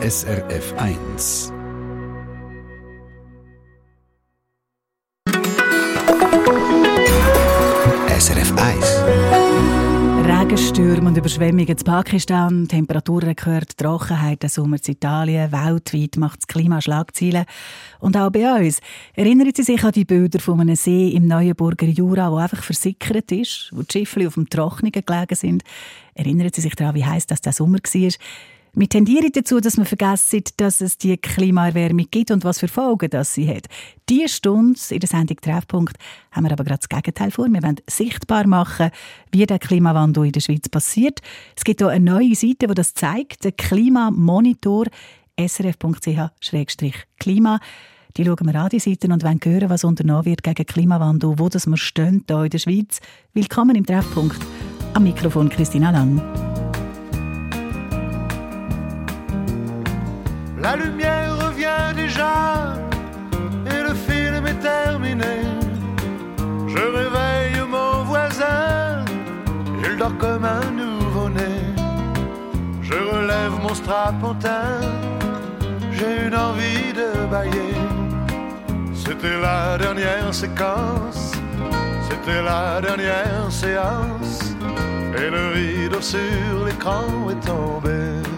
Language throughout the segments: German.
SRF 1. SRF 1. Regenstürme und Überschwemmungen in Pakistan, Temperaturrekord, Trockenheit, der Sommer in Italien, weltweit macht das Klima Schlagzeilen. Und auch bei uns. Erinnern Sie sich an die Bilder von einem See im Neuenburger Jura, wo einfach versickert ist, wo die Schiffe auf dem Trockenen gelegen sind? Erinnern Sie sich daran, wie heiß das der Sommer war? Wir tendieren dazu, dass wir vergessen, dass es die Klimaerwärmung gibt und was für Folgen das sie hat. Diese Stunde in der Sendung Treffpunkt haben wir aber gerade das Gegenteil vor. Wir wollen sichtbar machen, wie der Klimawandel in der Schweiz passiert. Es gibt hier eine neue Seite, die das zeigt, der Klimamonitor srf.ch-klima. Die schauen wir an, die Seiten, und wollen hören, was unternommen wird gegen Klimawandel, wo das wir stehen hier in der Schweiz. Willkommen im Treffpunkt. Am Mikrofon Christina Lang. La lumière revient déjà et le film est terminé. Je réveille mon voisin, il dort comme un nouveau-né. Je relève mon strapontin, j'ai une envie de bailler. C'était la dernière séquence, c'était la dernière séance, et le rideau sur l'écran est tombé.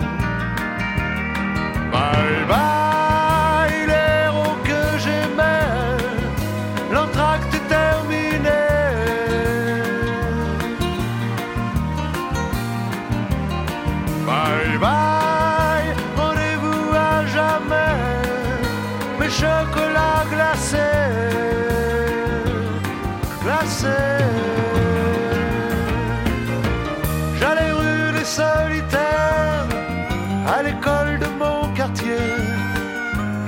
Bye bye,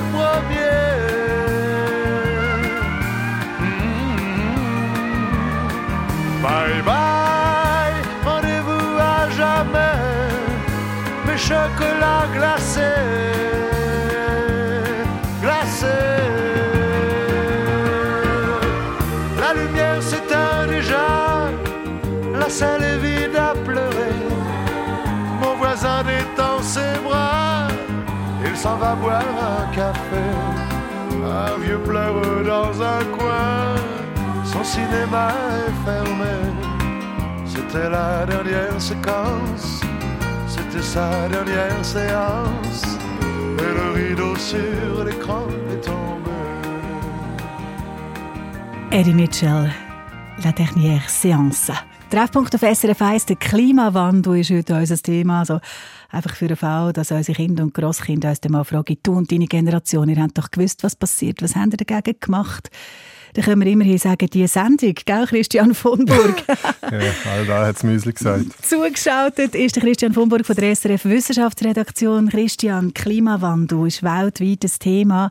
jeunes premiers. Mm. Bye bye, rendez-vous à jamais, mes chocolats glacés, glacés. La lumière s'éteint déjà, la salle est vide à pleurer. Mon voisin détend ses bras, s'en va boire un café. Un vieux pleure dans un coin, son cinéma est fermé. C'était la dernière séquence, c'était sa dernière séance. Et le rideau sur l'écran est tombé. Eddie Mitchell, La dernière séance. Treffpunkt auf SRF 1, der Klimawandel ist heute unser Thema. Also einfach für den Fall, dass unsere Kinder und Grosskinder uns dann mal fragen, du und deine Generation, ihr habt doch gewusst, was passiert, was habt ihr dagegen gemacht? Dann können wir immerhin sagen, die Sendung, gell, Christian von Burg? ja, all da hat es Müsli gesagt. Zugeschaltet ist der Christian von Burg von der SRF Wissenschaftsredaktion. Christian, Klimawandel ist weltweit ein Thema.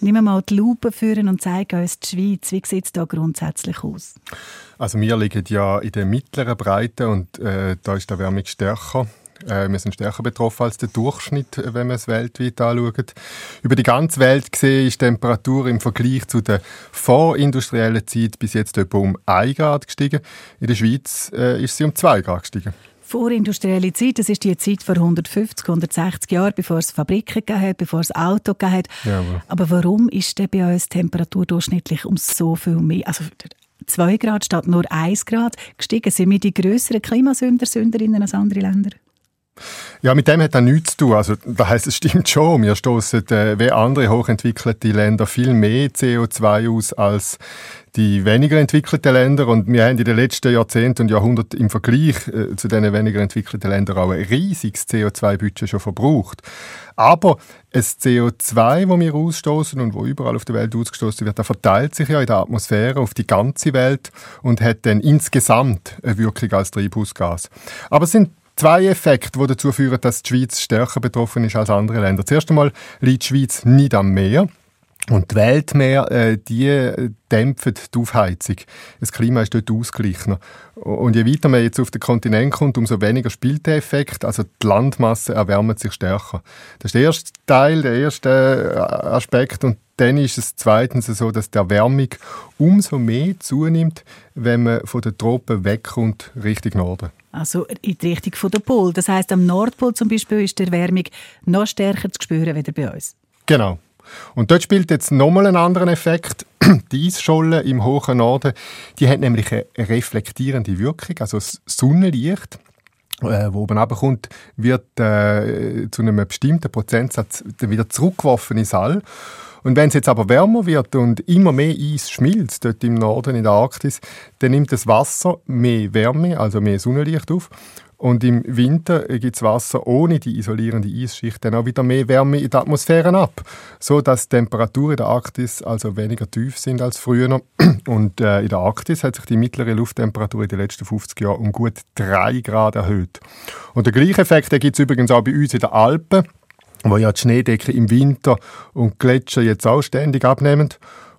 Nehmen wir mal die Lupe führen und zeigen uns die Schweiz. Wie sieht es da grundsätzlich aus? Also wir liegen ja in der mittleren Breite und äh, da ist die Erwärmung stärker. Äh, wir sind stärker betroffen als der Durchschnitt, wenn man es weltweit anschaut. Über die ganze Welt gesehen ist die Temperatur im Vergleich zu der vorindustriellen Zeit bis jetzt etwa um 1 Grad gestiegen. In der Schweiz äh, ist sie um 2 Grad gestiegen. Vorindustrielle Zeit, das ist die Zeit vor 150, 160 Jahren, bevor es Fabriken hat, bevor es Auto hat. Jawohl. Aber warum ist denn bei uns die Temperatur durchschnittlich um so viel mehr, also 2 Grad statt nur 1 Grad gestiegen? Sind wir die grösseren Klimasünder, Sünderinnen als andere Länder? Ja, mit dem hat er nichts zu tun. Also, das heisst, es stimmt schon. Wir stoßen äh, wie andere hochentwickelte Länder viel mehr CO2 aus als die weniger entwickelten Länder. Und wir haben in den letzten Jahrzehnten und Jahrhunderten im Vergleich äh, zu den weniger entwickelten Ländern auch ein riesiges CO2-Budget schon verbraucht. Aber das CO2, das wir ausstoßen und wo überall auf der Welt ausgestoßen wird, das verteilt sich ja in der Atmosphäre auf die ganze Welt und hat dann insgesamt eine Wirkung als Treibhausgas. Aber es sind zwei Effekte, die dazu führen, dass die Schweiz stärker betroffen ist als andere Länder. Zuerst einmal liegt die Schweiz nicht am Meer. Und die Weltmeer, äh, die dämpfen die Aufheizung. Das Klima ist dort ausgeglichener. Und je weiter man jetzt auf den Kontinent kommt, umso weniger spielt der Effekt. Also die Landmasse erwärmt sich stärker. Das ist der erste Teil, der erste äh, Aspekt. Und dann ist es zweitens so, dass die Erwärmung umso mehr zunimmt, wenn man von den Tropen wegkommt, Richtung Norden. Also in die Richtung von der Pol. Das heißt, am Nordpol zum Beispiel ist die Erwärmung noch stärker zu spüren als bei uns. Genau. Und dort spielt jetzt nochmal einen anderen Effekt. Die Eisscholle im hohen Norden, die hat nämlich eine reflektierende Wirkung. Also das Sonnenlicht, äh, wo oben runterkommt, wird äh, zu einem bestimmten Prozentsatz wieder zurückgeworfen ins All. Und wenn es jetzt aber wärmer wird und immer mehr Eis schmilzt, dort im Norden in der Arktis, dann nimmt das Wasser mehr Wärme, also mehr Sonnenlicht auf. Und im Winter gibt das Wasser ohne die isolierende Eisschicht dann auch wieder mehr Wärme in der Atmosphäre ab, so dass die Temperaturen in der Arktis also weniger tief sind als früher. Und äh, in der Arktis hat sich die mittlere Lufttemperatur in den letzten 50 Jahren um gut 3 Grad erhöht. Und der gleiche Effekt gibt es übrigens auch bei uns in den Alpen wo ja die Schneedecke im Winter und die Gletscher jetzt auch ständig abnehmen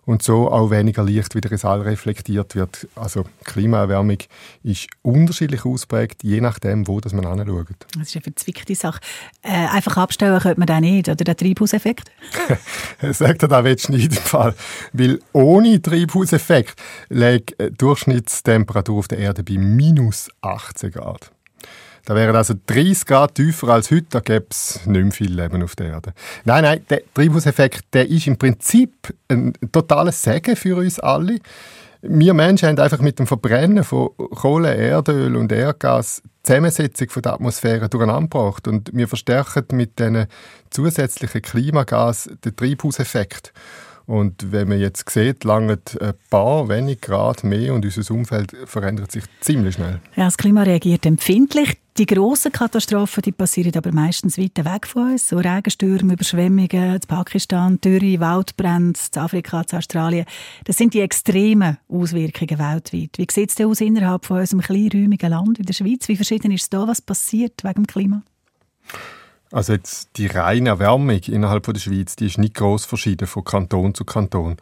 und so auch weniger Licht wieder ins All reflektiert wird. Also Klimaerwärmung ist unterschiedlich ausprägt, je nachdem, wo das man anschaut. Das ist eine verzwickte Sache. Äh, einfach abstellen könnte man den nicht, oder den Treibhauseffekt? Sagt er, da willst du nicht im Fall. Weil ohne Treibhauseffekt liegt die Durchschnittstemperatur auf der Erde bei minus 18 Grad. Da wären also 30 Grad tiefer als heute, da gäbe es nicht mehr viel Leben auf der Erde. Nein, nein, der Treibhauseffekt der ist im Prinzip ein totales Segen für uns alle. Wir Menschen haben einfach mit dem Verbrennen von Kohle, Erdöl und Erdgas die Zusammensetzung der Atmosphäre durcheinander gebracht. Und wir verstärken mit diesen zusätzlichen Klimagas den Treibhauseffekt. Und wenn man jetzt sieht, lange ein paar wenige Grad mehr und unser Umfeld verändert sich ziemlich schnell. Ja, das Klima reagiert empfindlich. Die grossen Katastrophen die passieren aber meistens weit weg von uns. So Regenstürme, Überschwemmungen in Pakistan, Dürre, Waldbrände in Afrika, in Australien. Das sind die extremen Auswirkungen weltweit. Wie sieht es denn aus innerhalb von unserem kleinräumigen Land in der Schweiz? Wie verschieden ist es da, was passiert wegen dem Klima? Also jetzt die reine Erwärmung innerhalb der Schweiz, die ist nicht groß verschieden von Kanton zu Kanton.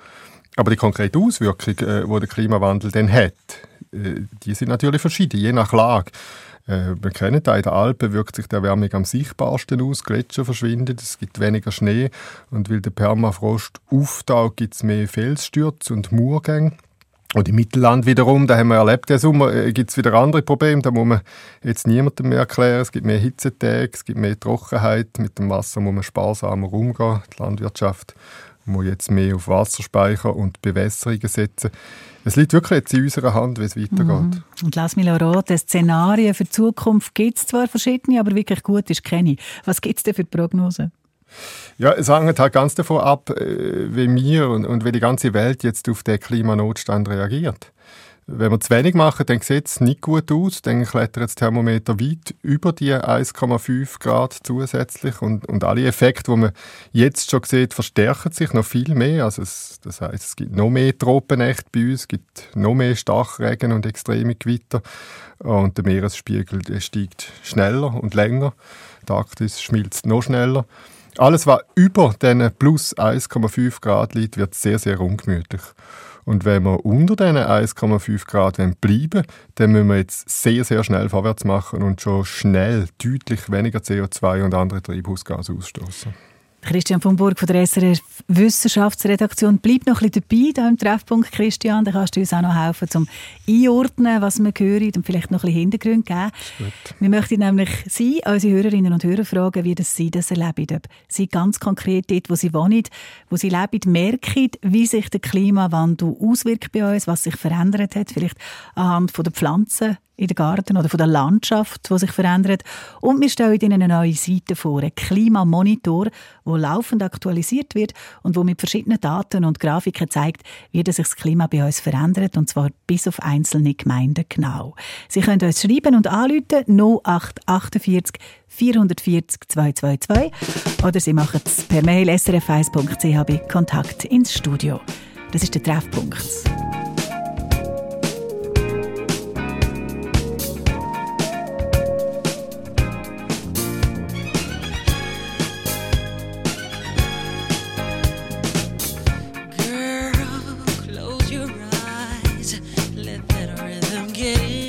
Aber die konkrete Auswirkung, äh, wo der Klimawandel dann hat, äh, die sind natürlich verschieden, je nach Lage. Äh, wir kennen da, in den Alpen wirkt sich die Erwärmung am sichtbarsten aus, Gletscher verschwinden, es gibt weniger Schnee und weil der Permafrost auftaucht, gibt es mehr Felsstürze und Murgänge. Und im Mittelland wiederum, da haben wir erlebt, der Sommer, äh, gibt es wieder andere Probleme. Da muss man jetzt niemandem mehr erklären. Es gibt mehr Hitzetage, es gibt mehr Trockenheit. Mit dem Wasser muss man sparsamer umgehen. Die Landwirtschaft muss jetzt mehr auf Wasserspeicher und Bewässerungen setzen. Es liegt wirklich jetzt in unserer Hand, wie es weitergeht. Mhm. Und lass mich raten, Szenarien für die Zukunft gibt es zwar verschiedene, aber wirklich gut ist keine. Was gibt es denn für Prognosen? Ja, es hängt halt ganz davon ab, äh, wie wir und, und wie die ganze Welt jetzt auf den Klimanotstand reagiert. Wenn wir zu wenig machen, dann sieht es nicht gut aus. Dann klettert das Thermometer weit über die 1,5 Grad zusätzlich. Und, und alle Effekte, die man jetzt schon sieht, verstärken sich noch viel mehr. Also es, das heißt, es gibt noch mehr Tropennächte bei uns, es gibt noch mehr Starkregen und extreme Gewitter. Und der Meeresspiegel steigt schneller und länger. Die Arktis schmilzt noch schneller. Alles, was über diesen plus 1,5 Grad liegt, wird sehr, sehr ungemütlich. Und wenn wir unter diesen 1,5 Grad bleiben dann müssen wir jetzt sehr, sehr schnell vorwärts machen und schon schnell deutlich weniger CO2 und andere Treibhausgase ausstoßen. Christian von Burg von der SRF Wissenschaftsredaktion. Bleib noch ein bisschen dabei hier im Treffpunkt, Christian. Dann kannst du uns auch noch helfen, zum Einordnen, was wir hören und vielleicht noch ein bisschen Hintergrund geben. Wir möchten nämlich Sie, unsere Hörerinnen und Hörer, fragen, wie das Sie das erleben. Ob Sie ganz konkret dort, wo Sie wohnen, wo Sie leben, merken, wie sich der Klimawandel auswirkt bei uns, was sich verändert hat, vielleicht anhand von der Pflanzen, in den Garten oder von der Landschaft, die sich verändert. Und wir stellen Ihnen eine neue Seite vor, einen Klimamonitor, der laufend aktualisiert wird und wo mit verschiedenen Daten und Grafiken zeigt, wie sich das Klima bei uns verändert, und zwar bis auf einzelne Gemeinden genau. Sie können uns schreiben und anrufen 0848 440 222 oder Sie machen es per Mail srf1.ch bei Kontakt ins Studio. Das ist der Treffpunkt. Let that rhythm get in.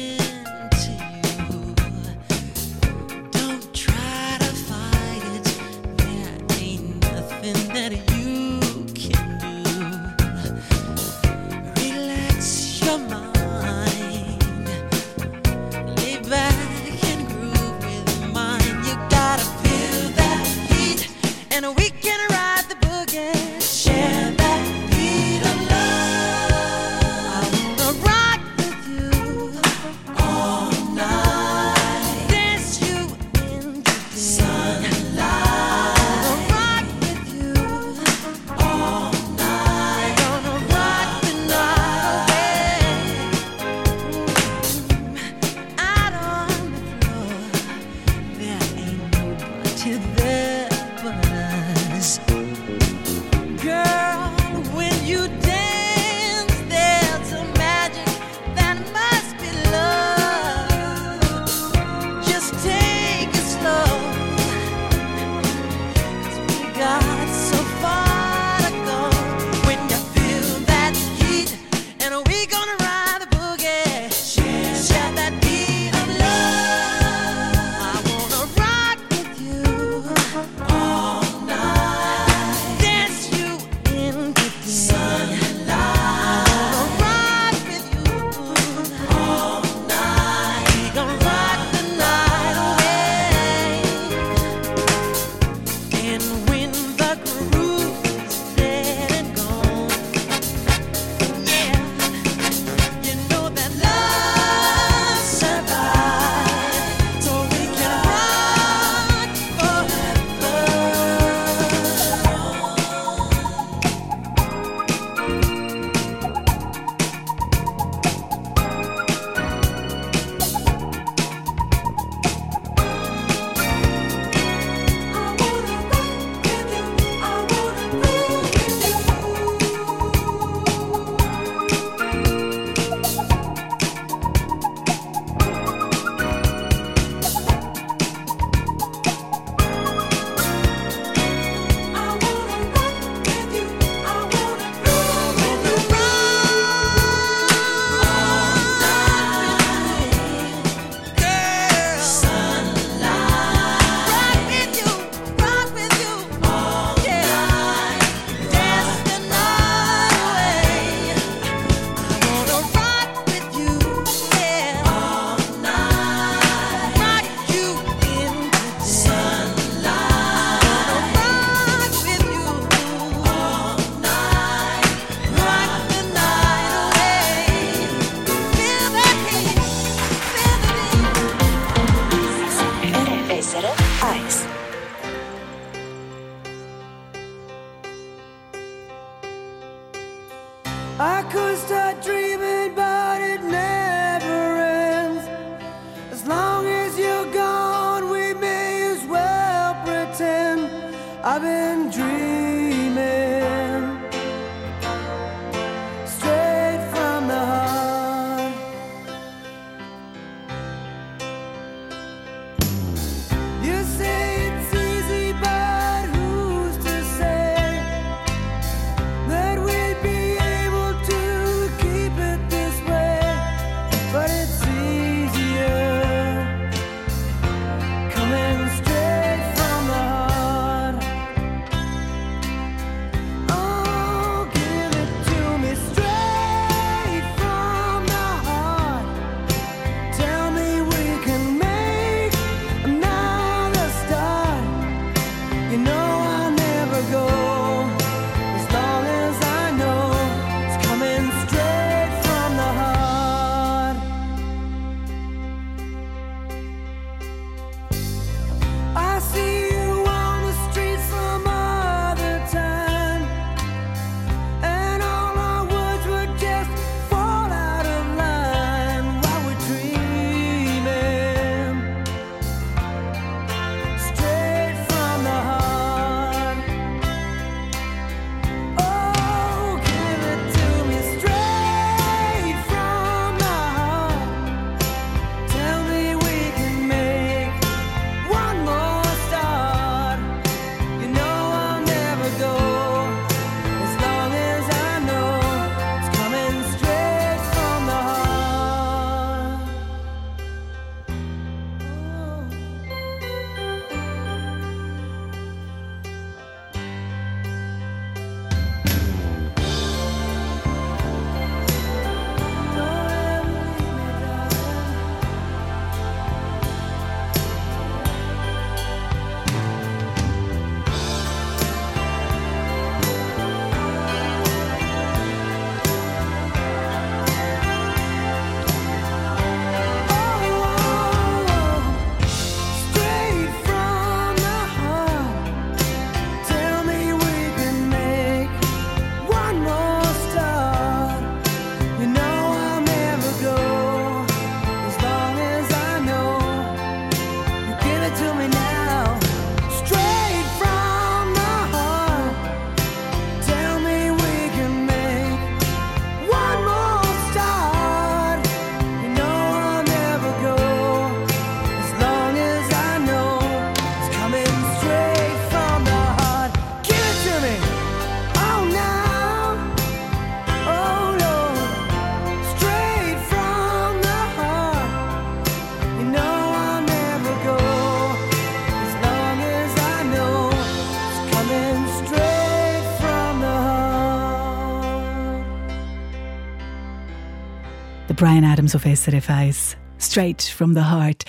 Brian Adams auf SRF 1. Straight from the Heart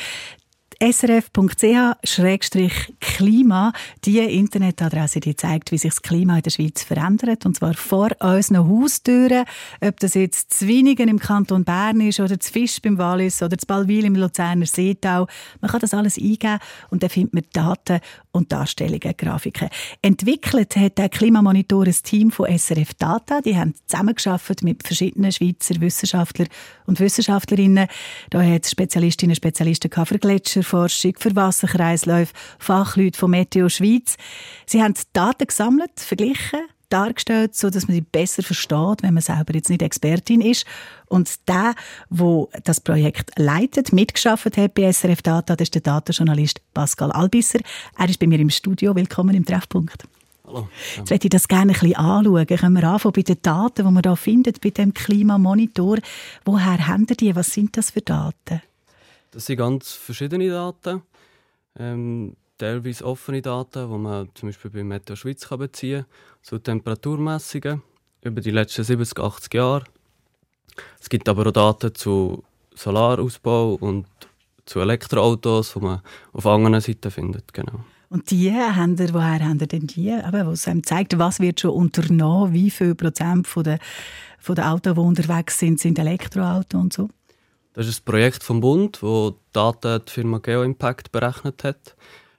srf.ch-klima, die Internetadresse, die zeigt, wie sich das Klima in der Schweiz verändert, und zwar vor unseren Haustüren. Ob das jetzt Zwinigen im Kanton Bern ist oder das Fisch beim Wallis oder das Balwil im Luzerner Seetau. Man kann das alles eingeben und dann findet man Daten und Darstellungen, Grafiken. Entwickelt hat der Klimamonitor ein Team von SRF Data. Die haben zusammengearbeitet mit verschiedenen Schweizer Wissenschaftlern und Wissenschaftlerinnen. Da hat Spezialistinnen und Spezialisten für Gletscher, Forschung, für Wasserkreisläufe, Fachleute von Meteo Schweiz. Sie haben Daten gesammelt, verglichen, dargestellt, so dass man sie besser versteht, wenn man selber jetzt nicht Expertin ist. Und der, wo das Projekt leitet, mitgeschafft hat bei SRF Data, das ist der Datenjournalist Pascal Albisser. Er ist bei mir im Studio. Willkommen im Treffpunkt. Hallo. Jetzt möchte ich das gerne ein bisschen anschauen. Können wir anfangen bei den Daten, die man hier findet, bei dem Klimamonitor. Woher haben die? Was sind das für Daten? Das sind ganz verschiedene Daten. Ähm, teilweise offene Daten, die man zum Beispiel bei Meteo Schweiz kann beziehen kann, zu Temperaturmessungen über die letzten 70, 80 Jahre. Es gibt aber auch Daten zu Solarausbau und zu Elektroautos, die man auf anderen Seiten findet. Genau. Und die haben ihr, woher haben ihr denn die? Aber was einem zeigt, was wird schon unternommen, wie viel Prozent von der, von der Autos, die unterwegs sind, sind Elektroautos und so? Das ist ein Projekt vom Bund, wo Daten die Firma GeoImpact berechnet hat.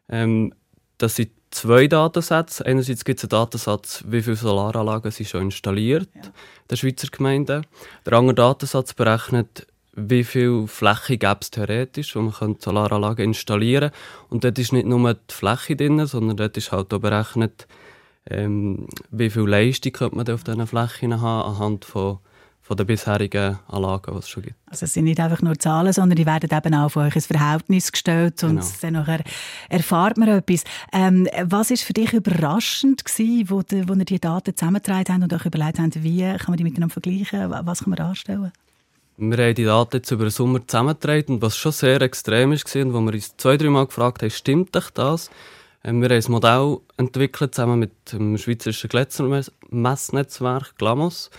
Ähm, das sind zwei Datensätze. Einerseits gibt es einen Datensatz, wie viele Solaranlagen sind schon installiert ja. der Schweizer Gemeinde. Der andere Datensatz berechnet, wie viel Fläche gäbe es theoretisch, wo man Solaranlagen installieren könnte. Und dort ist nicht nur die Fläche drin, sondern dort ist halt auch berechnet, ähm, wie viel Leistung könnte man auf diesen Flächen haben, anhand von von den bisherigen Anlagen, die es schon gibt. Also es sind nicht einfach nur Zahlen, sondern die werden eben auch auf euch ins Verhältnis gestellt und genau. dann nachher erfahrt man etwas. Ähm, was ist für dich überraschend gewesen, wo, die, wo ihr die Daten zusammengetragen haben und euch überlegt habt, wie kann man die miteinander vergleichen, was kann man darstellen? Wir haben die Daten jetzt über den Sommer zusammengetragen und was schon sehr extrem ist, und wo wir uns zwei, drei Mal gefragt haben, stimmt dich das? Ähm, wir haben ein Modell entwickelt, zusammen mit dem Schweizerischen Gletschernmessnetzwerk GLAMOS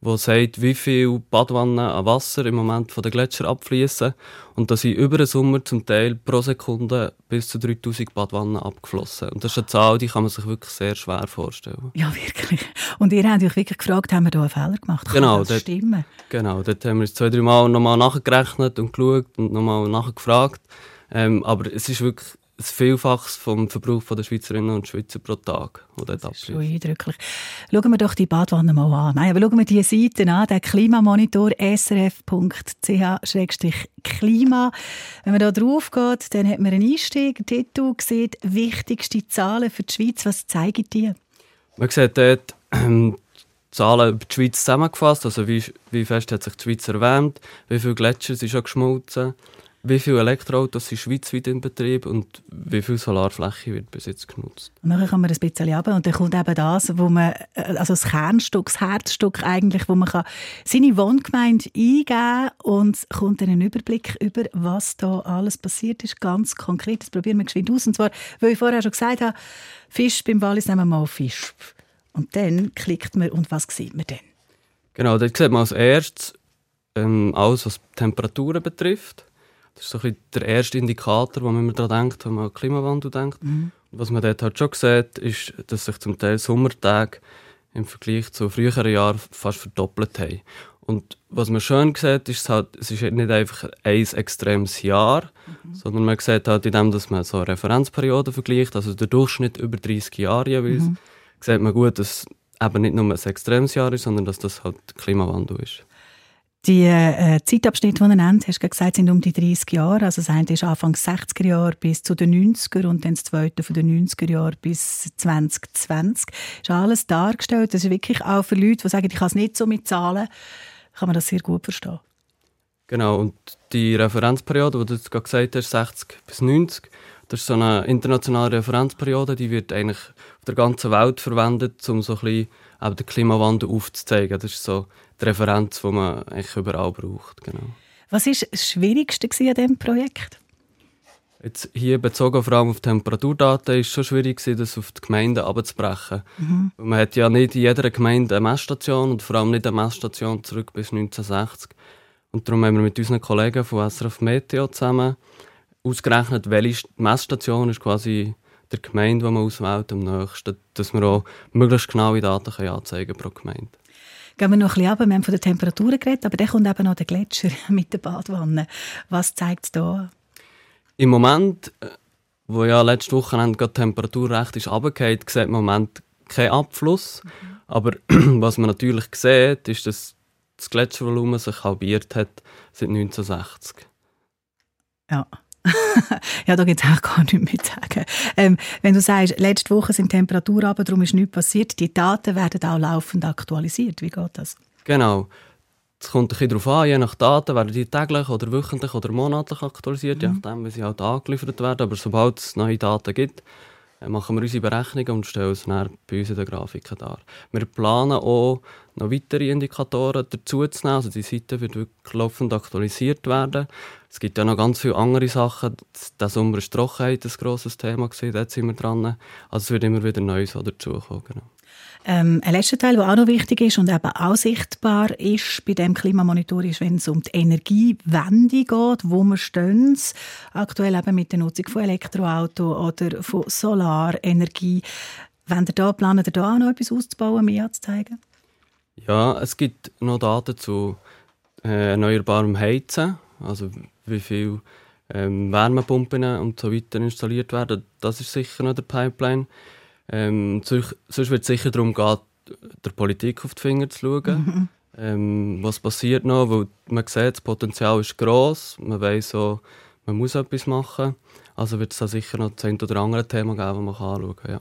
wo sagt, wie viel Badwannen an Wasser im Moment von den Gletschern abfließen und da sind über den Sommer zum Teil pro Sekunde bis zu 3000 Badwannen abgeflossen. Und das ist eine Zahl, die kann man sich wirklich sehr schwer vorstellen. Ja, wirklich. Und ihr habt euch wirklich gefragt, haben wir da einen Fehler gemacht? Kann genau, das dort, stimmen? Genau, dort haben wir es zwei, drei Mal nochmal nachgerechnet und geschaut und nochmal nachgefragt. Ähm, aber es ist wirklich ein Vielfaches vom Verbrauch der Schweizerinnen und Schweizer pro Tag, das ist schon eindrücklich. Schauen wir doch die Badwanne mal an. Nein, aber schauen wir die Seite an, der Klimamonitor srf.ch-klima. Wenn man da drauf geht, dann hat man einen Einstieg, einen Titel, sieht wichtigste Zahlen für die Schweiz. Was zeigen die? Man sieht dort ähm, Zahlen über die Schweiz zusammengefasst, also wie, wie fest hat sich die Schweiz erwärmt, wie viele Gletscher sind schon geschmolzen, wie viele Elektroautos sind schweizweit in Betrieb und wie viel Solarfläche wird bis jetzt genutzt. Und dann kann man ein bisschen runter und dann kommt eben das, wo man, äh, also das Kernstück, das Herzstück eigentlich, wo man kann seine Wohngemeinde eingeben und kommt dann einen Überblick über, was da alles passiert ist, ganz konkret. Das probieren wir geschwind aus. Und zwar, weil ich vorher schon gesagt habe, Fisch beim Wallis nehmen wir mal Fisch. Und dann klickt man und was sieht man dann? Genau, dort sieht man als erstes ähm, alles, was Temperaturen betrifft. Das ist so ein der erste Indikator, wo man daran denkt, wenn man an Klimawandel denkt. Mhm. was man dort halt schon sieht, ist, dass sich zum Teil Sommertage im Vergleich zu früheren Jahren fast verdoppelt haben. Und was man schön sieht, ist halt, es ist nicht einfach ein extremes Jahr, mhm. sondern man sieht halt in dem, dass man so Referenzperioden vergleicht, also der Durchschnitt über 30 Jahre jeweils, mhm. sieht man gut, dass eben nicht nur ein extremes Jahr ist, sondern dass das halt Klimawandel ist. Die äh, Zeitabschnitte, die du nennt, hast du gesagt, sind um die 30 Jahre. Also das eine ist Anfang 60er Jahre bis zu den 90er und dann das zweite von den 90er Jahren bis 2020. Das ist alles dargestellt. Das ist wirklich auch für Leute, die sagen, ich kann es nicht so mit Zahlen, kann man das sehr gut verstehen. Genau, und die Referenzperiode, die du jetzt gerade gesagt hast, 60 bis 90, das ist so eine internationale Referenzperiode, die wird eigentlich auf der ganzen Welt verwendet, um so ein bisschen den Klimawandel aufzuzeigen. Das ist so die Referenz, die man eigentlich überall braucht. Genau. Was war das Schwierigste an diesem Projekt? Jetzt hier bezogen vor allem auf Temperaturdaten ist es schon schwierig das auf die Gemeinden abzubrechen. Mhm. Man hat ja nicht in jeder Gemeinde eine Messstation und vor allem nicht eine Messstation zurück bis 1960. Und darum haben wir mit unseren Kollegen von SRF Meteo zusammen ausgerechnet, welche Messstation ist quasi der Gemeinde, die man auswählt, am nächsten, dass wir auch möglichst genaue Daten können anzeigen pro Gemeinde. Gehen wir noch ein bisschen runter. Wir haben von den Temperaturen geredet, aber dann kommt eben noch der Gletscher mit der Badwanne. Was zeigt es da? Im Moment, äh, wo ja letzte Woche die Temperatur recht ist runtergefallen, sieht man im Moment keinen Abfluss. Mhm. Aber was man natürlich sieht, ist, dass das Gletschervolumen sich halbiert hat seit 1960. Ja. ja, da gibt es auch gar nichts mehr zu sagen. Ähm, wenn du sagst, letzte Woche sind Temperaturen aber darum ist nichts passiert, die Daten werden auch laufend aktualisiert. Wie geht das? Genau. Es kommt ein bisschen darauf an, je nach Daten werden die täglich oder wöchentlich oder monatlich aktualisiert, mhm. je nachdem, wie sie halt angeliefert werden. Aber sobald es neue Daten gibt, machen wir unsere Berechnungen und stellen es dann bei uns in den Grafiken dar. Wir planen auch, noch weitere Indikatoren dazu zu nehmen. Also die Seite wird wirklich laufend aktualisiert werden. Es gibt ja noch ganz viele andere Sachen. Der Sommer war Trockenheit ein grosses Thema, gewesen, dort sind wir dran. Also es wird immer wieder Neues dazukommen. Genau. Ähm, ein letzter Teil, der auch noch wichtig ist und eben auch sichtbar ist bei dem Klimamonitor, ist, wenn es um die Energiewende geht, wo wir stehen. Aktuell eben mit der Nutzung von Elektroauto oder von Solarenergie. Wenn ihr da planen, ihr da auch noch etwas auszubauen, mehr anzuzeigen? Ja, es gibt noch Daten zu äh, erneuerbarem Heizen, also wie viel ähm, Wärmepumpen und so weiter installiert werden. Das ist sicher noch der Pipeline. Ähm, sonst wird es sicher darum gehen, der Politik auf die Finger zu schauen. Mhm. Ähm, was passiert noch? Weil man sieht, das Potenzial ist gross. Man weiß so, man muss etwas machen. Also wird es da sicher noch ein oder andere Thema geben, das man anschauen kann. Ja.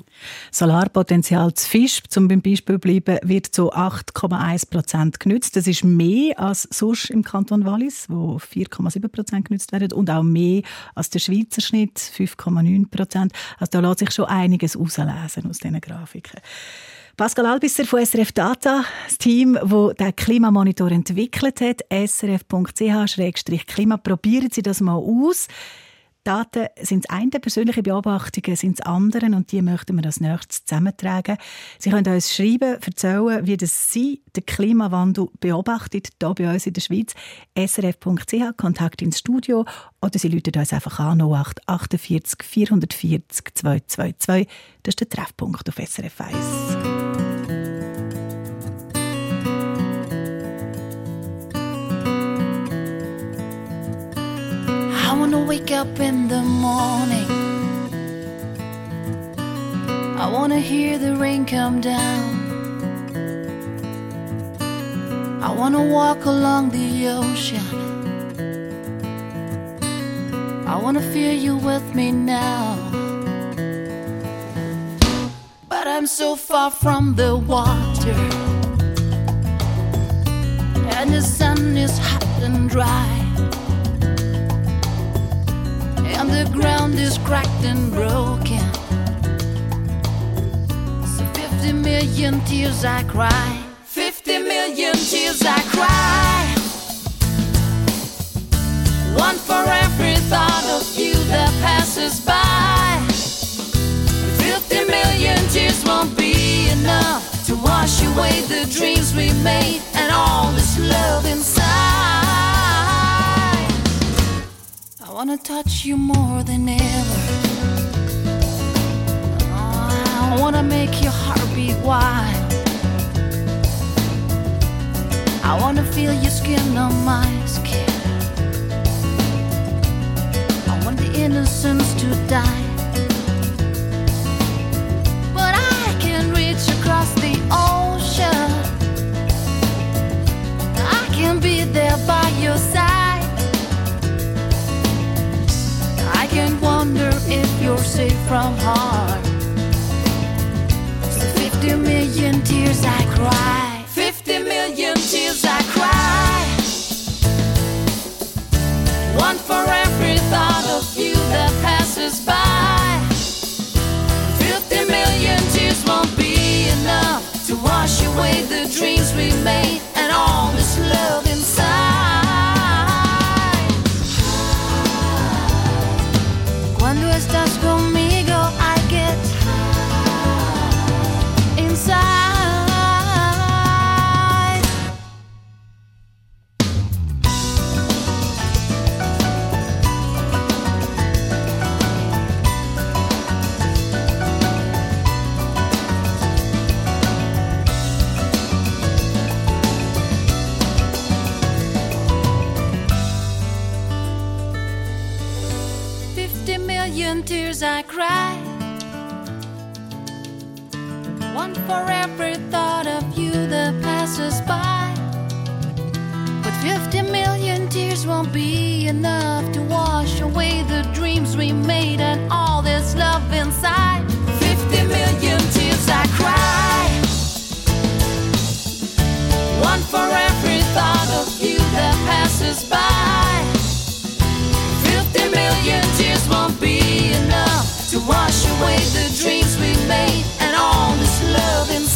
Solarpotenzial zu Fisch, um beim Beispiel bleiben, wird zu 8,1 Prozent genützt. Das ist mehr als sonst im Kanton Wallis, wo 4,7 Prozent genützt werden und auch mehr als der Schweizer Schnitt, 5,9 Prozent. Also da lässt sich schon einiges auslesen aus diesen Grafiken. Pascal Albisser von SRF Data, das Team, das den Klimamonitor entwickelt hat, srf.ch-klima. Probieren Sie das mal aus. Daten sind das eine, persönliche Beobachtungen sind das andere und die möchten wir als nächstes zusammentragen. Sie können uns schreiben, erzählen, wie das Sie den Klimawandel beobachtet, hier bei uns in der Schweiz. srf.ch, Kontakt ins Studio oder Sie rufen uns einfach an 08 48 440 222. Das ist der Treffpunkt auf SRF 1. Wanna wake up in the morning. I wanna hear the rain come down. I wanna walk along the ocean. I wanna feel you with me now. But I'm so far from the water, and the sun is hot and dry the ground is cracked and broken. So 50 million tears I cry, 50 million tears I cry. One for every thought of you that passes by. 50 million tears won't be enough to wash away the dreams we made and all this love inside wanna touch you more than ever. Oh, I wanna make your heart beat wild. I wanna feel your skin on my skin. I want the innocence to die. But I can reach across the ocean. I can be there by from harm. So 50 million tears I cry, 50 million tears I cry. One for every thought of you that passes by. 50 million tears won't be enough to wash away the dreams we made I cry. One for every thought of you that passes by. But 50 million tears won't be enough to wash away the dreams we made and all this love inside. 50 million tears I cry. One for every thought of you that passes by. 50 million tears won't be to wash away the dreams we made and all this love in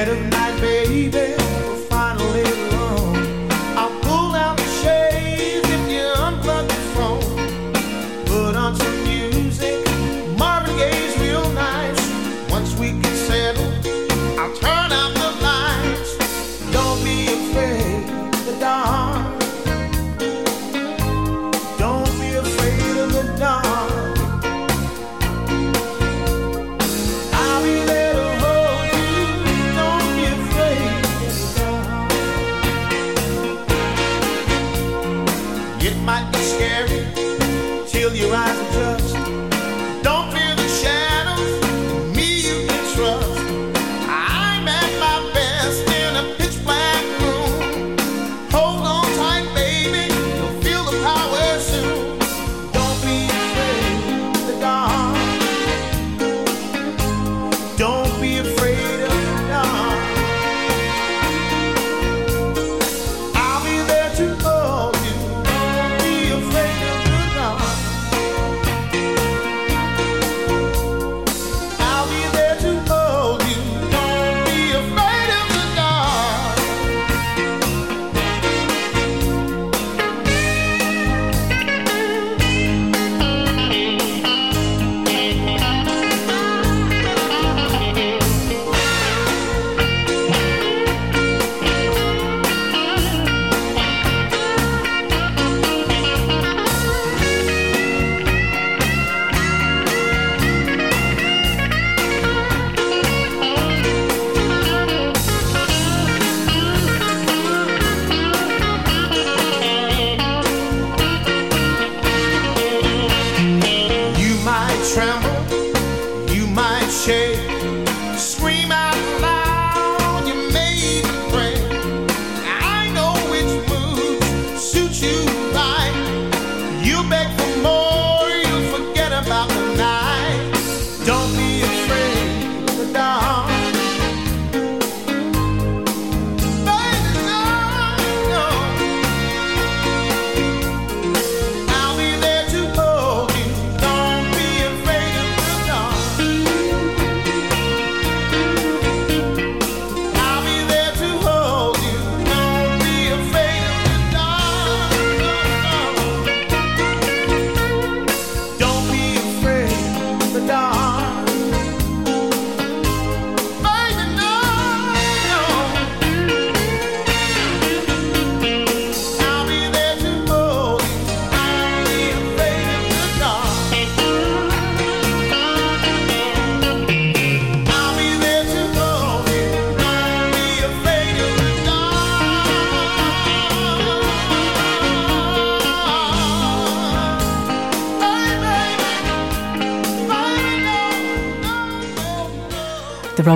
instead of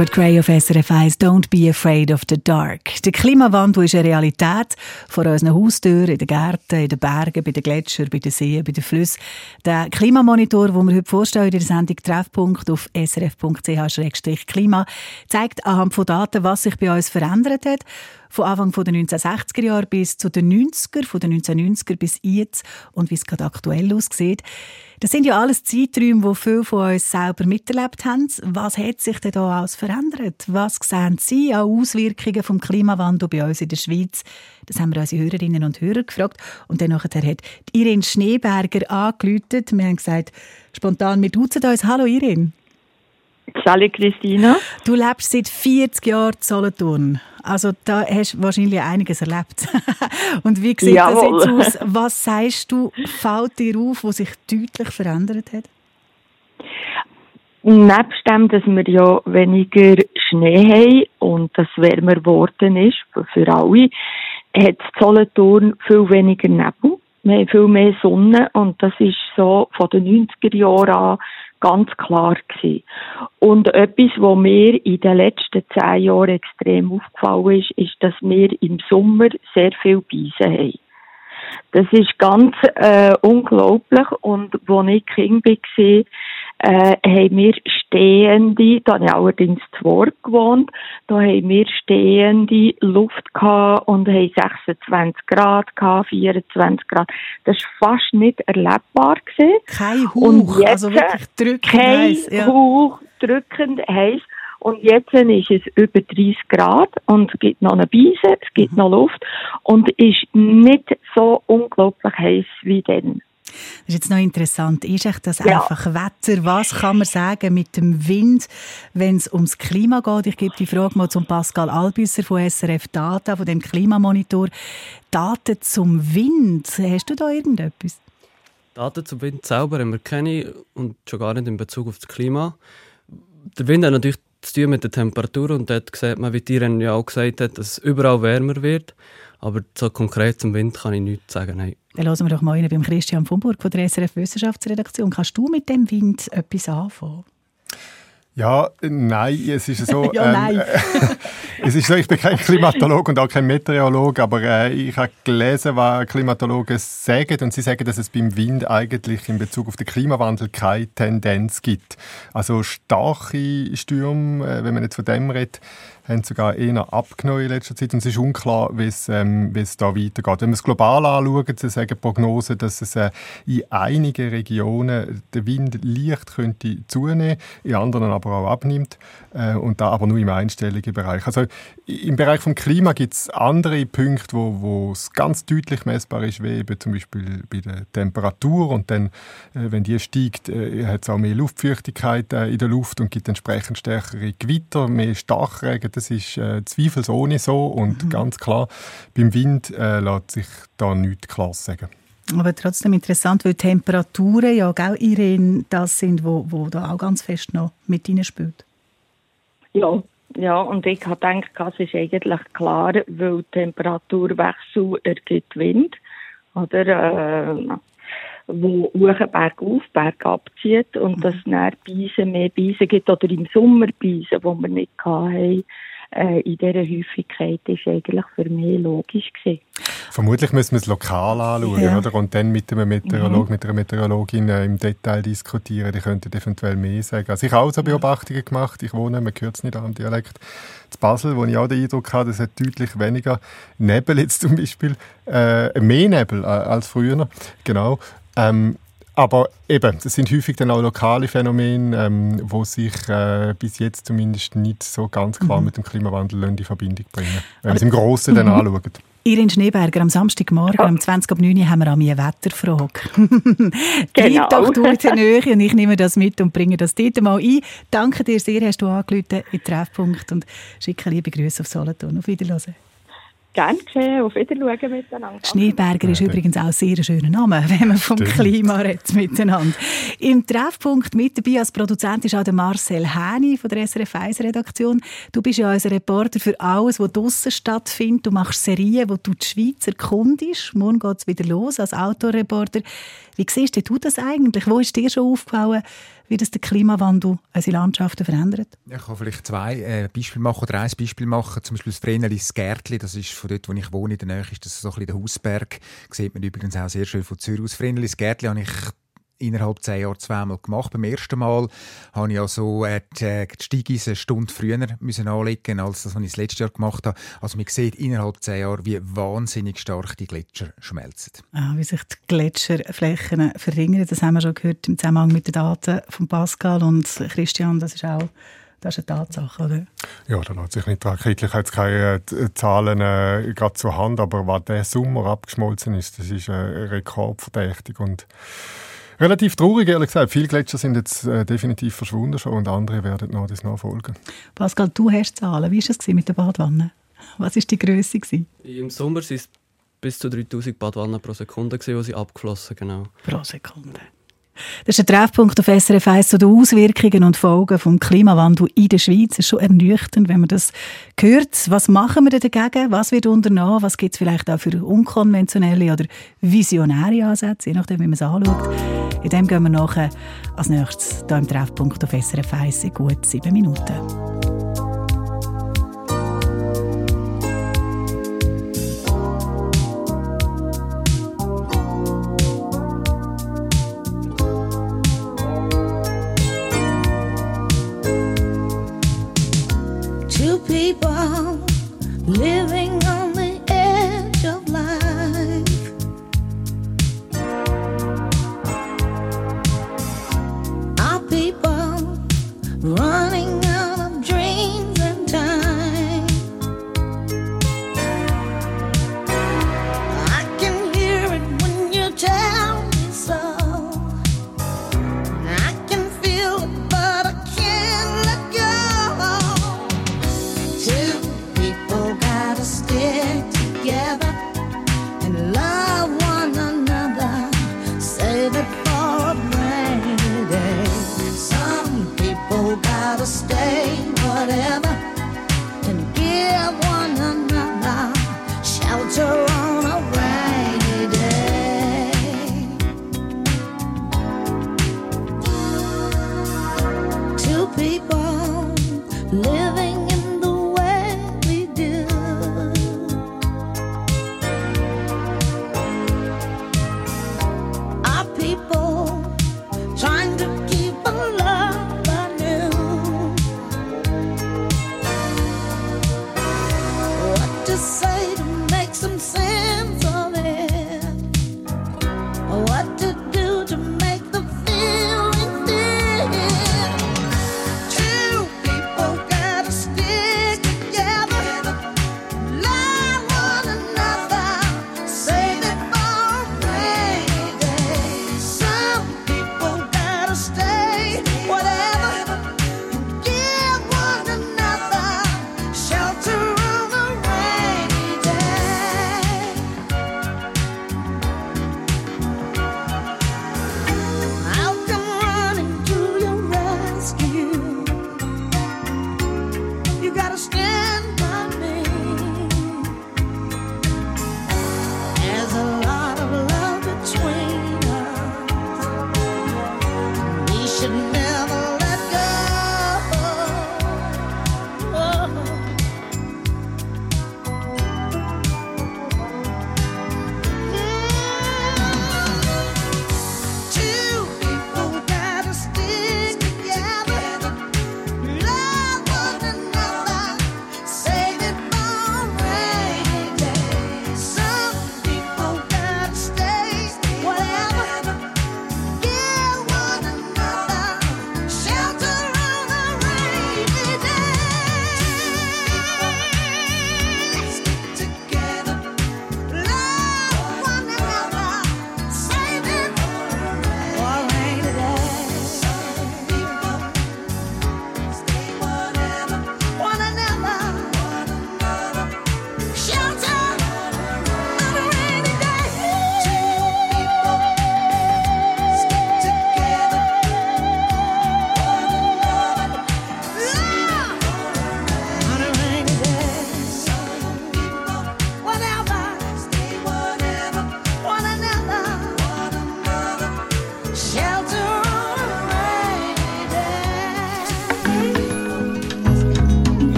Robert Gray auf SRF 1 «Don't be afraid of the dark». Der Klimawandel ist eine Realität vor unseren Haustüren, in den Gärten, in den Bergen, bei den Gletschern, bei den Seen, bei den Flüssen. Der Klimamonitor, den wir heute vorstellen in der Sendung «Treffpunkt» auf srf.ch-klima, zeigt anhand von Daten, was sich bei uns verändert hat. Von Anfang der 1960er Jahre bis zu den 90er, von den 1990er bis jetzt und wie es gerade aktuell aussieht. Das sind ja alles Zeiträume, die viele von uns selber miterlebt haben. Was hat sich denn da alles verändert? Was sehen Sie an Auswirkungen vom Klimawandel bei uns in der Schweiz? Das haben wir unsere Hörerinnen und Hörer gefragt. Und dann nachher hat Irene Schneeberger angeläutet. Wir haben gesagt, spontan, wir duzen uns. Hallo Irene. Salut Christina. Du lebst seit 40 Jahren in Solothurn. Also da hast du wahrscheinlich einiges erlebt. Und wie sieht Jawohl. das jetzt aus? Was sagst du, fällt dir auf, was sich deutlich verändert hat? Nebst dem, dass wir ja weniger Schnee haben und das wärmer geworden ist für, alle, hat Solothurn viel weniger Nebel. Wir haben viel mehr Sonne und das ist so von den 90er Jahren an ganz klar gewesen. Und etwas, was mir in den letzten zehn Jahren extrem aufgefallen ist, ist, dass wir im Sommer sehr viel Beisen haben. Das ist ganz äh, unglaublich und als ich Kind war, äh, haben wir stehende, da habe ich allerdings zu Wort gewohnt, da haben wir stehende Luft gehabt und haben 26 Grad gehabt, 24 Grad. Das war fast nicht erlebbar gewesen. Kein Und Hauch, jetzt also wirklich drückend kein heiß. Ja. Hauch, drückend heiß. Und jetzt ist es über 30 Grad und es gibt noch eine Beise, es gibt noch Luft und ist nicht so unglaublich heiß wie dann. Das ist jetzt noch interessant. Ist echt das Ja. einfach Wetter? Was kann man sagen mit dem Wind, wenn es ums Klima geht? Ich gebe die Frage mal zum Pascal Albüsser von SRF Data, von dem Klimamonitor. Daten zum Wind. Hast du da irgendetwas? Daten zum Wind selber haben wir keine und schon gar nicht in Bezug auf das Klima. Der Wind hat natürlich zu tun mit der Temperatur und dort sieht man, wie Tieren ja auch gesagt hat, dass es überall wärmer wird. Aber so konkret zum Wind kann ich nichts sagen, nein. Dann hören wir doch mal rein beim Christian von Burg von der SRF Wissenschaftsredaktion. Kannst du mit dem Wind etwas anfangen? Ja, nein, es ist so. Ja, nein. äh, es ist so, ich bin kein Klimatologe und auch kein Meteorologe, aber äh, ich habe gelesen, was Klimatologen sagen und sie sagen, dass es beim Wind eigentlich in Bezug auf den Klimawandel keine Tendenz gibt. Also starke Stürme, äh, wenn man jetzt von dem redet, haben sogar eher abgenommen in letzter Zeit und es ist unklar, wie es, ähm, wie es da weitergeht. Wenn man es global anschaut, dann sagen Prognosen, dass es äh, in einigen Regionen der Wind leicht könnte zunehmen, in anderen aber auch abnimmt äh, und da aber nur im einstelligen Bereich. Also im Bereich vom Klima gibt es andere Punkte, wo, wo es ganz deutlich messbar ist, wie eben zum Beispiel bei der Temperatur und dann, äh, wenn die steigt, äh, hat es auch mehr Luftfeuchtigkeit äh, in der Luft und gibt entsprechend stärkere Gewitter, mehr Starkregen. Das ist äh, zweifelsohne so und ganz klar, beim Wind äh, lässt sich da nichts klar sagen. Aber trotzdem interessant, weil Temperaturen ja auch Irene das sind, wo, wo da auch ganz fest noch mit reinspielt. Ja, ja, und ich habe gedacht, es ist eigentlich klar, weil Temperaturwechsel ergibt Wind, oder, äh, wo hoch bergauf, bergab zieht und dass es dann Beisen mehr Beisen gibt, oder im Sommer Beisen, die wir nicht hatten, äh, in dieser Häufigkeit, ist eigentlich für mich logisch gewesen. Vermutlich müssen wir es lokal anschauen Ja. oder? und dann mit einem Meteorologen, mit einer Meteorologin äh, im Detail diskutieren. Die könnten eventuell mehr sagen. Also ich habe auch so Beobachtungen gemacht. Ich wohne, man hört es nicht am Dialekt, zu Basel, wo ich auch den Eindruck habe, es hat deutlich weniger Nebel jetzt zum Beispiel, äh, mehr Nebel äh, als früher. Genau. Ähm, aber eben, das sind häufig dann auch lokale Phänomene, ähm, wo sich äh, bis jetzt zumindest nicht so ganz klar mit dem Klimawandel in Verbindung bringen, wenn man es im Großen dann anschaut. Irene Schneeberger, am Samstagmorgen um 20 ab 9 Uhr haben wir an mir eine Wetterfrage. Genau. doch du in der Nähe und ich nehme das mit und bringe das dort mal ein. Danke dir sehr, hast du angerufen in den Treffpunkt und schicke liebe Grüße auf Solothurn. Auf Wiedersehen. Gern geschehen, auf Wiedersehen miteinander. Schneeberger ist übrigens auch sehr ein schöner Name, wenn man vom Klima redet miteinander. Im Treffpunkt mit dabei als Produzent ist auch der Marcel Häni von der SRF 1 Redaktion. Du bist ja unser Reporter für alles, was draussen stattfindet. Du machst Serien, wo du die Schweiz erkundest. Morgen geht es wieder los als Autoreporter. Wie siehst du das eigentlich? Wo ist dir schon aufgefallen, wie das der Klimawandel unsere Landschaften verändert? Ich kann vielleicht zwei äh, Beispiele machen oder ein Beispiel machen. Zum Beispiel das Vrenelis Gärtli, das ist von dort, wo ich wohne, in der Nähe ist das so ein bisschen der Hausberg. Sieht man übrigens auch sehr schön von Zürich aus. Vrenelis Gärtli habe ich innerhalb zehn Jahren zweimal gemacht. Beim ersten Mal habe ich also äh, die, äh, Steigis eine Stunde früher müssen anlegen als das, was ich das letzte Jahr gemacht habe. Also man sieht innerhalb zehn Jahren, wie wahnsinnig stark die Gletscher schmelzen. Ah, wie sich die Gletscherflächen verringern, das haben wir schon gehört im Zusammenhang mit den Daten von Pascal und Christian, das ist auch das ist eine Tatsache, oder? Ja, da lässt sich nicht dran. Ich habe jetzt keine äh, Zahlen äh, gerade zur Hand, aber was der Sommer abgeschmolzen ist, das ist äh, rekordverdächtig und relativ traurig, ehrlich gesagt. Viele Gletscher sind jetzt äh, definitiv verschwunden schon und andere werden noch das nachfolgen. Pascal, du hast Zahlen. Wie war es mit der Badwanne? Was war die Größe? Im Sommer waren es bis zu 3000 Badwannen pro Sekunde, die sie abgeflossen genau. Pro Sekunde. Das ist ein Treffpunkt auf SRF 1 zu den Auswirkungen und Folgen des Klimawandels in der Schweiz. Es ist schon ernüchternd, wenn man das hört. Was machen wir dagegen? Was wird unternommen? Was gibt es vielleicht auch für unkonventionelle oder visionäre Ansätze, je nachdem, wie man es anschaut? In dem gehen wir nachher als nächstes hier im Treffpunkt auf SRF 1 in gut sieben Minuten. Living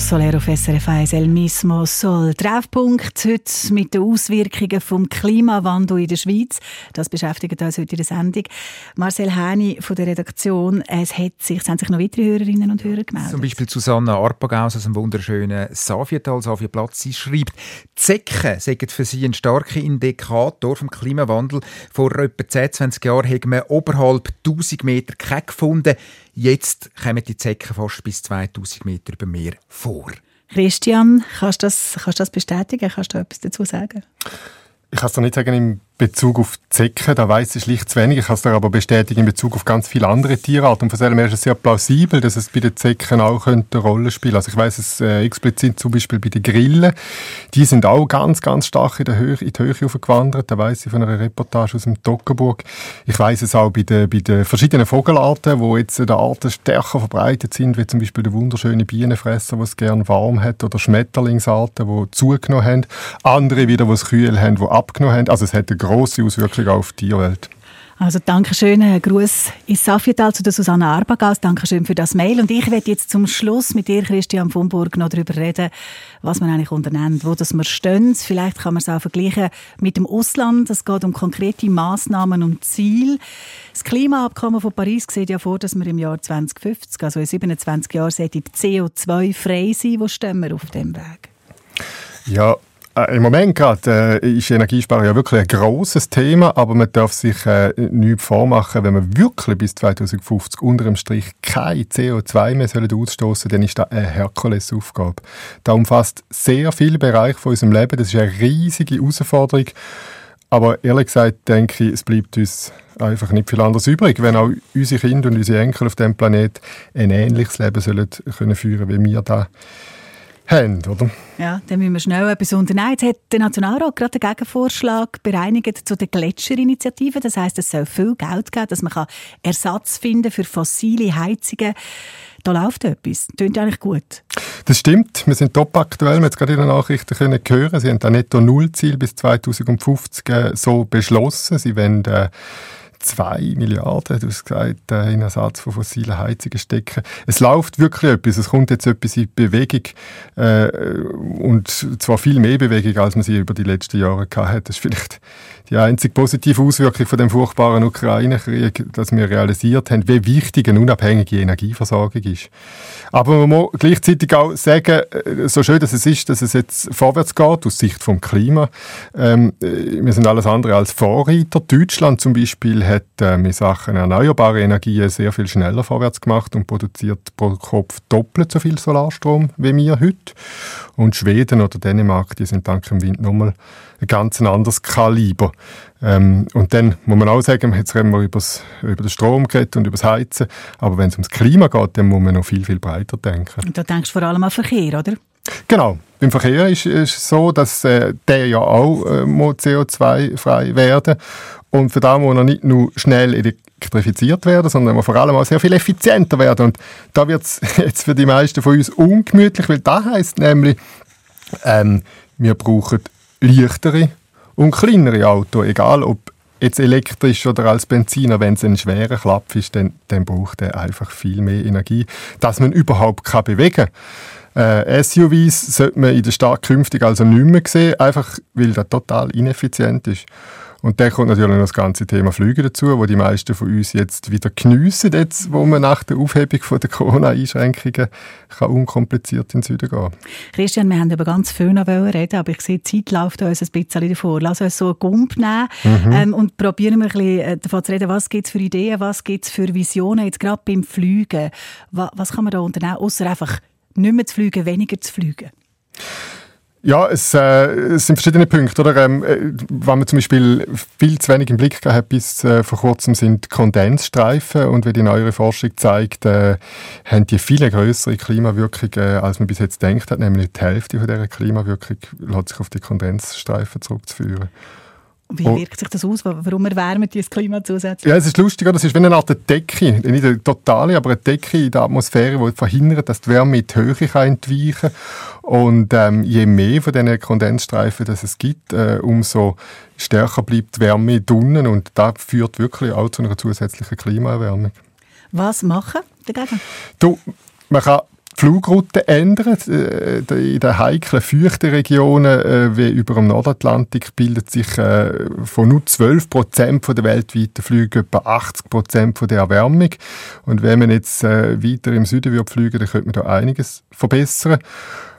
Soler auf SRF 1, El Mismo Sol. Treffpunkt heute mit den Auswirkungen vom Klimawandel in der Schweiz. Das beschäftigt uns heute in der Sendung. Marcel Häni von der Redaktion. Es, hat sich, es haben sich noch weitere Hörerinnen und Hörer gemeldet. Zum Beispiel Susanna Arpagaus aus dem wunderschönen Savietal, Savieplatz. Sie schreibt, Zecken seien für sie ein starker Indikator vom Klimawandel. Vor etwa 10, 20 Jahren haben wir oberhalb 1000 Meter keine gefunden. Jetzt kommen die Zecken fast bis 2000 Meter über Meer vor. Christian, kannst du das, kannst das bestätigen? Kannst du etwas dazu sagen? Ich kann es dir nicht sagen in Bezug auf Zecken, da weiss ich schlicht zu wenig. Ich kann es dir aber bestätigen in Bezug auf ganz viele andere Tierarten. Und von dem ist es sehr plausibel, dass es bei den Zecken auch eine Rolle spielen Also ich weiss es äh, explizit zum Beispiel bei den Grillen. Die sind auch ganz, ganz stark in, der Höhe, in die Höhe gewandert. Da weiss ich von einer Reportage aus dem Toggenburg. Ich weiss es auch bei den, bei den verschiedenen Vogelarten, wo jetzt äh, die Arten stärker verbreitet sind, wie zum Beispiel der wunderschöne Bienenfresser, der es gerne warm hat, oder Schmetterlingsarten, die zugenommen haben. Andere wieder, die es kühl haben, die abgenommen haben. Also es hat eine grosse Auswirkung auf die Tierwelt. Also danke schön, ein Gruß ins Safietal zu der Susanne Arbagaus. Danke schön für das Mail. Und ich werde jetzt zum Schluss mit dir, Christian von Burg, noch darüber reden, was man eigentlich unternimmt, wo das wir stehen. Vielleicht kann man es auch vergleichen mit dem Ausland. Es geht um konkrete Massnahmen und Ziele. Das Klimaabkommen von Paris sieht ja vor, dass wir im Jahr 2050, also in 27 Jahren, CO2-frei sein. Wo stehen wir auf dem Weg? Ja, äh, Im Moment gerade äh, ist Energiesparen ja wirklich ein grosses Thema, aber man darf sich äh, nichts vormachen, wenn man wirklich bis 2050 unter dem Strich kein CO2 mehr sollen ausstoßen, dann ist das eine Herkulesaufgabe. Das umfasst sehr viele Bereiche von unserem Leben. Das ist eine riesige Herausforderung. Aber ehrlich gesagt denke ich, es bleibt uns einfach nicht viel anderes übrig, wenn auch unsere Kinder und unsere Enkel auf dem Planet ein ähnliches Leben sollen können führen, wie wir da haben, oder? Ja, dann müssen wir schnell etwas unternehmen. Jetzt hat der Nationalrat gerade einen Gegenvorschlag bereinigt zu der Gletscherinitiative. Das heißt, es soll viel Geld geben, dass man kann Ersatz finden für fossile Heizungen. Da läuft etwas. Tönt eigentlich gut. Das stimmt. Wir sind top aktuell. Wir haben es gerade in den Nachrichten können hören. Sie haben ein Netto-Null-Ziel bis 2050 äh, so beschlossen. Sie wollen äh, 2 Milliarden, du hast gesagt, äh, in Ersatz von fossilen Heizungen stecken. Es läuft wirklich etwas. Es kommt jetzt etwas in Bewegung. Äh, und zwar viel mehr Bewegung, als man sie über die letzten Jahre gehabt hat. Das ist vielleicht die einzige positive Auswirkung von dem furchtbaren Ukraine-Krieg, dass wir realisiert haben, wie wichtig eine unabhängige Energieversorgung ist. Aber man muss gleichzeitig auch sagen, äh, so schön dass es ist, dass es jetzt vorwärts geht, aus Sicht vom Klima. Ähm, äh, wir sind alles andere als Vorreiter. Deutschland zum Beispiel hat äh, mit Sachen erneuerbare Energien sehr viel schneller vorwärts gemacht und produziert pro Kopf doppelt so viel Solarstrom wie wir heute. Und Schweden oder Dänemark, die sind dank dem Wind nochmal ein ganz anderes Kaliber. Ähm, und dann muss man auch sagen, jetzt reden wir übers, über den Strom und über das Heizen, aber wenn es ums Klima geht, dann muss man noch viel, viel breiter denken. Und da denkst du vor allem an Verkehr, oder? Genau. Beim Verkehr ist es so, dass äh, der ja auch äh, CO2-frei werden und für das muss er nicht nur schnell elektrifiziert werden, sondern muss vor allem auch sehr viel effizienter werden. Und da wird es jetzt für die meisten von uns ungemütlich, weil das heißt nämlich, ähm, wir brauchen leichtere und kleinere Autos, egal ob jetzt elektrisch oder als Benziner, wenn es ein schwerer Klapp ist, dann, dann braucht er einfach viel mehr Energie, dass man überhaupt kann bewegen kann. Äh, SUVs sollte man in der Stadt künftig also nicht mehr sehen, einfach weil das total ineffizient ist. Und dann kommt natürlich noch das ganze Thema Flüge dazu, wo die meisten von uns jetzt wieder geniessen, jetzt, wo man nach der Aufhebung von der Corona-Einschränkungen kann unkompliziert in den Süden gehen Christian, wir haben über ganz viel noch reden, aber ich sehe, die Zeit läuft uns ein bisschen davor. Lass uns so einen Gump nehmen Mhm. ähm, und probieren wir ein bisschen äh, davon zu reden, was gibt es für Ideen, was gibt es für Visionen, jetzt gerade beim Fliegen. Was, was kann man da unternehmen, außer einfach nicht mehr zu fliegen, weniger zu fliegen? Ja, es, äh, es sind verschiedene Punkte. Oder? Ähm, äh, wenn man zum Beispiel viel zu wenig im Blick gehabt hat, bis äh, vor kurzem sind Kondensstreifen und wie die neuere Forschung zeigt, äh, haben die viel größere Klimawirkung, äh, als man bis jetzt denkt hat. Nämlich die Hälfte von dieser Klimawirkung lässt sich auf die Kondensstreifen zurückzuführen. Wie Oh. wirkt sich das aus? Warum erwärmt dieses Klima zusätzlich? Ja, es ist lustig, es ist wie eine Art Decke, nicht eine totale, aber eine Decke in der Atmosphäre, die verhindert, dass die Wärme in die Höhe kann entweichen Und ähm, je mehr von diesen Kondensstreifen das es gibt, äh, umso stärker bleibt die Wärme drinnen und das führt wirklich auch zu einer zusätzlichen Klimaerwärmung. Was machen dagegen? Du, man kann die Flugroute ändern. Äh, In den heiklen, feuchten Regionen äh, wie über dem Nordatlantik bildet sich äh, von nur 12 Prozent der weltweiten Flüge etwa 80 Prozent der Erwärmung. Und wenn man jetzt weiter im Süden würde fliegen, dann könnte man da einiges verbessern.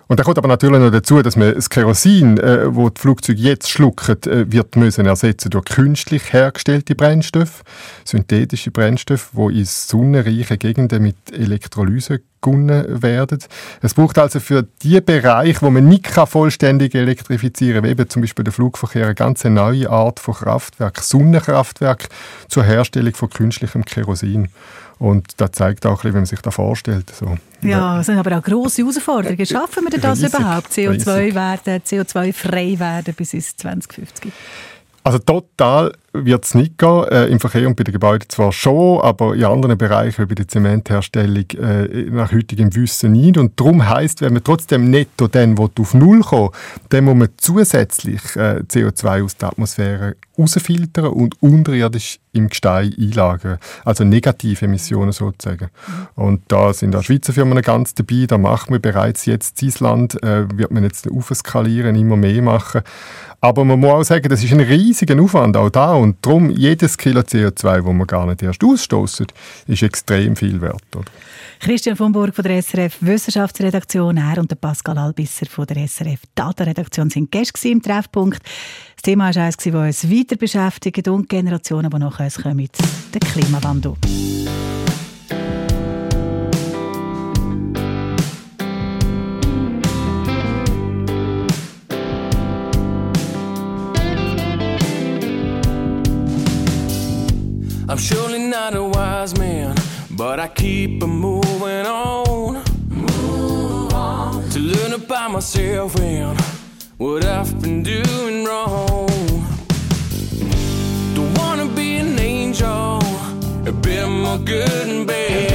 Und da kommt aber natürlich noch dazu, dass man das Kerosin, äh, wo die Flugzeuge jetzt schlucken, äh, wird müssen ersetzen durch künstlich hergestellte Brennstoffe, synthetische Brennstoffe, wo in sonnenreichen Gegenden mit Elektrolyse gewonnen werden. Es braucht also für die Bereiche, wo man nicht vollständig elektrifizieren kann, wie eben zum Beispiel der Flugverkehr, eine ganz neue Art von Kraftwerk, Sonnenkraftwerk zur Herstellung von künstlichem Kerosin. Und das zeigt auch, ein bisschen, wie man sich das vorstellt. So. Ja, es sind aber auch grosse Herausforderungen. Schaffen wir denn das Riesig, überhaupt? CO2 riesig. werden, CO2-frei werden bis ins 2050? Also total wird es nicht gehen. Äh, Im Verkehr und bei den Gebäuden zwar schon, aber in anderen Bereichen, wie bei der Zementherstellung, äh, nach heutigem Wissen nicht. Und darum heisst, wenn man trotzdem netto dann will, auf Null kommen dann muss man zusätzlich äh, CO2 aus der Atmosphäre rausfiltern und unterirdisch im Gestein einlagern. Also negative Emissionen sozusagen. Und da sind auch Schweizer Firmen ganz dabei. Da machen wir bereits jetzt in Island, äh, wird man jetzt aufskalieren, immer mehr machen. Aber man muss auch sagen, das ist ein riesiger Aufwand auch da. Und darum, jedes Kilo CO2, das man gar nicht erst ausstoßen, ist extrem viel wert. Oder? Christian von Burg von der SRF Wissenschaftsredaktion, er und Pascal Albisser von der SRF Datenredaktion sind Gäste im Treffpunkt. Das Thema war eines, das uns weiter beschäftigt und Generationen, die nach kommen, der Klimawandel. I'm surely not a wise man, but I keep a moving on. To learn about myself and what I've been doing wrong. Don't wanna be an angel, a bit more good and bad.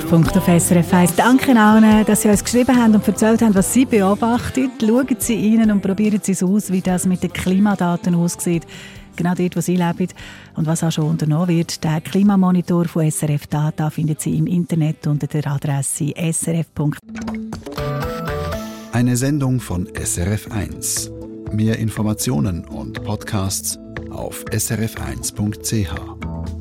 SRF 1. Danke allen, dass Sie uns geschrieben haben und erzählt haben, was Sie beobachten. Schauen Sie rein und probieren Sie es aus, wie das mit den Klimadaten aussieht. Genau dort, wo Sie leben und was auch schon unternommen wird. Der Klimamonitor von SRF Data finden Sie im Internet unter der Adresse srf.ch. Eine Sendung von SRF1. Mehr Informationen und Podcasts auf srf1.ch.